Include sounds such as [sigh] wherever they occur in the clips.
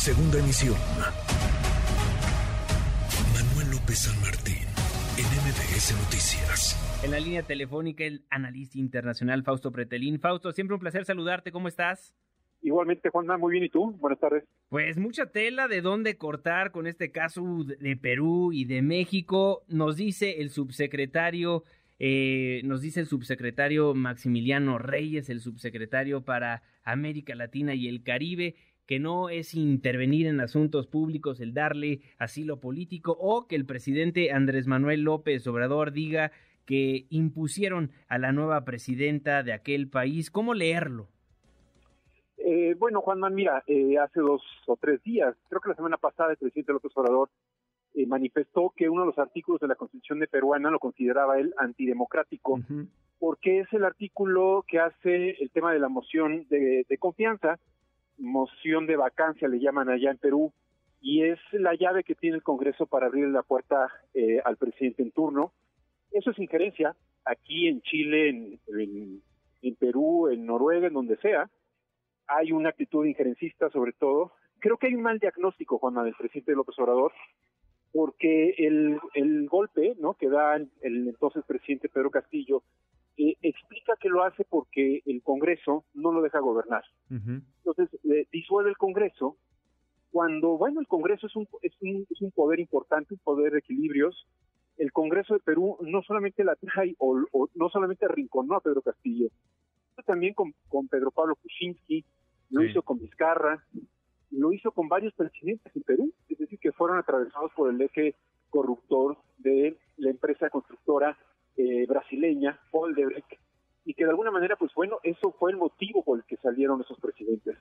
Segunda emisión. Manuel López San Martín, en MBS Noticias. En la línea telefónica, el analista internacional Fausto Pretelín. Fausto, siempre un placer saludarte. ¿Cómo estás? Igualmente, Juanma, muy bien. ¿Y tú? Buenas tardes. Pues mucha tela de dónde cortar con este caso de Perú y de México. Nos dice el subsecretario, eh, nos dice el subsecretario Maximiliano Reyes, el subsecretario para América Latina y el Caribe, que no es intervenir en asuntos públicos el darle asilo político o que el presidente Andrés Manuel López Obrador diga que impusieron a la nueva presidenta de aquel país. ¿Cómo leerlo? Eh, bueno, Juanma, mira, eh, hace dos o tres días, creo que la semana pasada, el presidente López Obrador eh, manifestó que uno de los artículos de la Constitución de Peruana lo consideraba él antidemocrático, porque es el artículo que hace el tema de la moción de, confianza, moción de vacancia le llaman allá en Perú, y es la llave que tiene el Congreso para abrir la puerta al presidente en turno. Eso es injerencia aquí en Chile, en, en Perú, en Noruega, en donde sea hay una actitud injerencista sobre todo. Creo que hay un mal diagnóstico, Juana, del presidente López Obrador, porque el, el golpe ¿no? que da el entonces presidente Pedro Castillo eh, explica que lo hace porque el Congreso no lo deja gobernar. Entonces, eh, disuelve el Congreso cuando, bueno, el Congreso es un, es, un, es un poder importante, un poder de equilibrios. El Congreso de Perú no solamente la trae o, no solamente arrinconó a Pedro Castillo, también con, con Pedro Pablo Kuczynski, lo hizo con Vizcarra, lo hizo con varios presidentes en Perú, es decir, que fueron atravesados por el eje corruptor de la empresa constructora eh, brasileña, Odebrecht, y que de alguna manera, pues bueno, eso fue el motivo por el que salieron esos presidentes.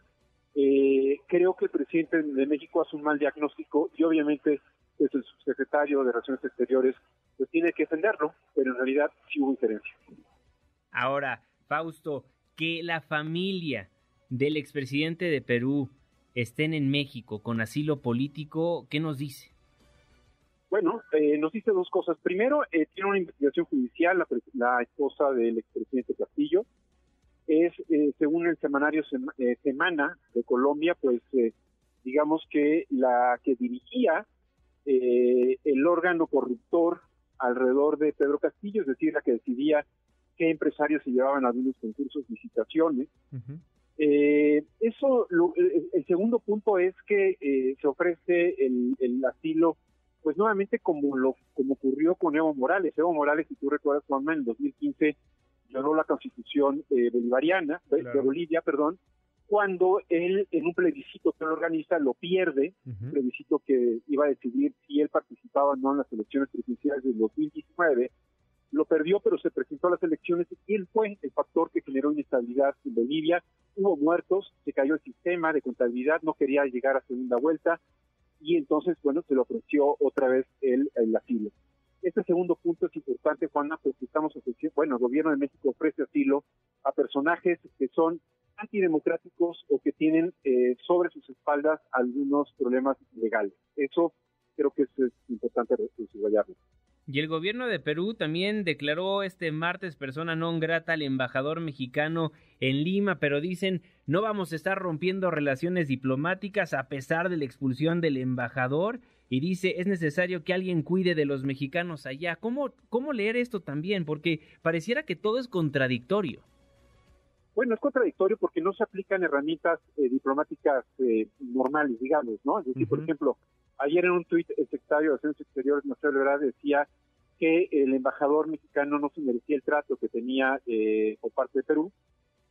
Eh, creo que el presidente de México hace un mal diagnóstico y obviamente es el subsecretario de Relaciones Exteriores pues tiene que defenderlo, pero en realidad sí hubo injerencia. Ahora, Fausto, que la familia del expresidente de Perú estén en México con asilo político, ¿qué nos dice? Bueno, eh, nos dice dos cosas. Primero, eh, tiene una investigación judicial la, esposa del expresidente Castillo. Es, eh, según el semanario Semana de Colombia, pues digamos que la que dirigía el órgano corruptor alrededor de Pedro Castillo, es decir, la que decidía qué empresarios se llevaban a algunos concursos, licitaciones, eh, eso, el, segundo punto es que eh, se ofrece el, asilo, pues nuevamente como lo como ocurrió con Evo Morales. Evo Morales, si tú recuerdas, Juanma, en 2015 lloró la constitución eh, bolivariana, de Bolivia, perdón, cuando él, en un plebiscito que él organiza, lo pierde, un plebiscito que iba a decidir si él participaba o no en las elecciones presidenciales del 2019, lo perdió, pero se presentó a las elecciones y él fue el factor que generó inestabilidad en Bolivia. Hubo muertos, se cayó el sistema de contabilidad, no quería llegar a segunda vuelta y entonces, bueno, se le ofreció otra vez el, asilo. Este segundo punto es importante, Juana, porque estamos ofreciendo, bueno, el gobierno de México ofrece asilo a personajes que son antidemocráticos o que tienen eh, sobre sus espaldas algunos problemas legales. Eso creo que es, es importante subrayarlo. Y el gobierno de Perú también declaró este martes persona non grata al embajador mexicano en Lima, pero dicen no vamos a estar rompiendo relaciones diplomáticas a pesar de la expulsión del embajador y dice es necesario que alguien cuide de los mexicanos allá. ¿Cómo, cómo leer esto también? Porque pareciera que todo es contradictorio. Bueno, es contradictorio porque no se aplican herramientas eh, diplomáticas eh, normales, digamos, ¿no? Es decir, por ejemplo, Ayer en un tuit el secretario de Asuntos Exteriores, Marcelo Ebrard, decía que el embajador mexicano no se merecía el trato que tenía eh, por parte de Perú,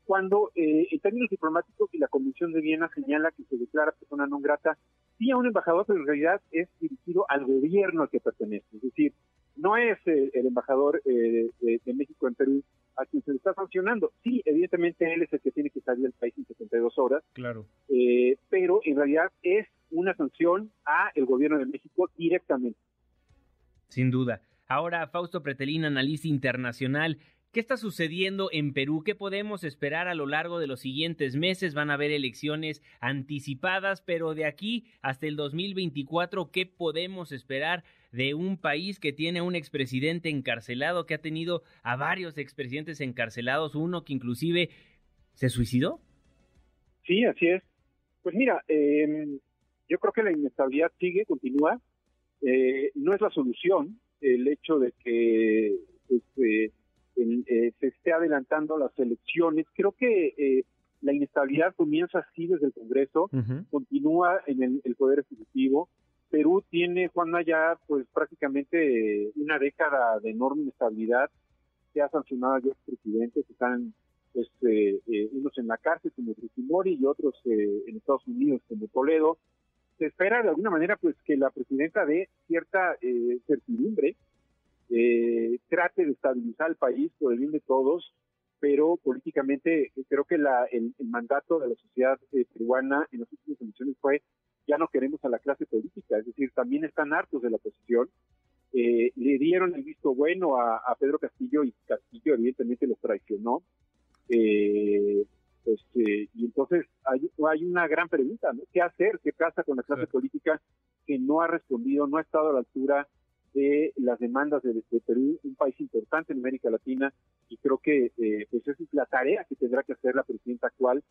cuando eh, en términos diplomáticos y la Convención de Viena señala que se declara persona no grata, sí a un embajador, pero en realidad es dirigido al gobierno al que pertenece. Es decir, no es el, embajador eh, de, México en Perú a quien se le está sancionando. Sí, evidentemente él es el que tiene que salir del país en 72 horas. Claro. Eh, pero en realidad es una sanción a el gobierno de México directamente. Sin duda. Ahora, Fausto Pretelín, analista internacional, ¿qué está sucediendo en Perú? ¿Qué podemos esperar a lo largo de los siguientes meses? Van a haber elecciones anticipadas, pero de aquí hasta el 2024, ¿qué podemos esperar de un país que tiene un expresidente encarcelado, que ha tenido a varios expresidentes encarcelados, uno que inclusive se suicidó? Sí, así es. Pues mira, eh, Yo creo que la inestabilidad sigue, continúa. Eh, no es la solución el hecho de que este, eh, se esté adelantando las elecciones. Creo que eh, la inestabilidad comienza así desde el Congreso, continúa en el, Poder Ejecutivo. Perú tiene, Juana, ya pues prácticamente una década de enorme inestabilidad. Se ha sancionado a dos presidentes, están pues, unos en la cárcel como Fujimori y otros en Estados Unidos como Toledo se espera de alguna manera pues que la presidenta dé cierta eh, certidumbre, eh, trate de estabilizar el país por el bien de todos, pero políticamente eh, creo que la, el, mandato de la sociedad peruana en las últimas elecciones fue ya no queremos a la clase política, es decir, también están hartos de la oposición. le dieron el visto bueno a, a, Pedro Castillo y Castillo evidentemente los traicionó. Eh, este, y entonces hay, hay una gran pregunta, ¿no? ¿Qué hacer? ¿Qué pasa con la clase política que no ha respondido, no ha estado a la altura de las demandas de, Perú, un país importante en América Latina? Y creo que eh, pues esa es la tarea que tendrá que hacer la presidenta actual,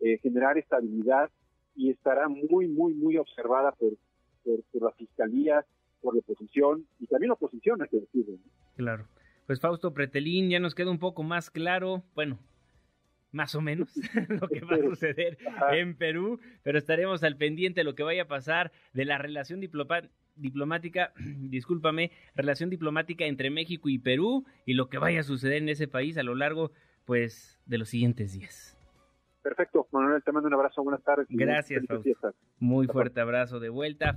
eh, generar estabilidad y estará muy, muy, muy observada por, por, la fiscalía, por la oposición y también la oposición, hay que decirlo. Claro. Pues Fausto Pretelín, ya nos queda un poco más claro, bueno, más o menos [laughs] [laughs] lo que va a suceder en Perú, pero estaremos al pendiente de lo que vaya a pasar de la relación diplomática, [clears throat] discúlpame, relación diplomática entre México y Perú y lo que vaya a suceder en ese país a lo largo pues de los siguientes días. Perfecto, Manuel, te mando un abrazo, buenas tardes. Gracias, Muy fuerte abrazo de vuelta.